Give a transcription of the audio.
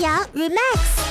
羊 remix